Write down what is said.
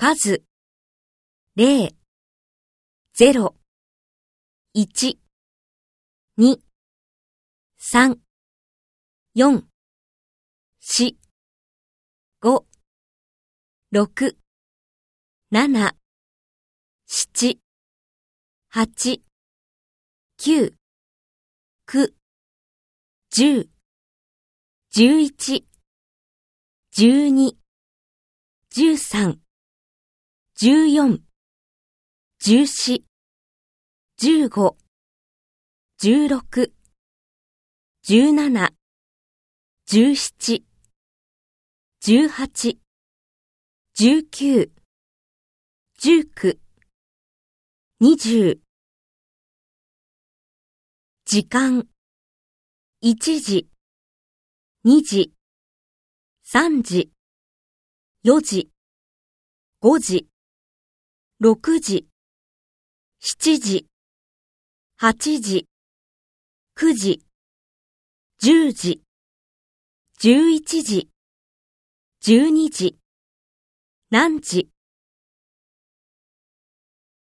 数、0、0、1、2、3、4、4、5、6、7、7、8、9、9、10、11、12、13、14、14、15、16、17、17、18、19、19、20時間。1時、2時、3時、4時、5時、6時、7時、8時、9時、10時、11時、12時、何時、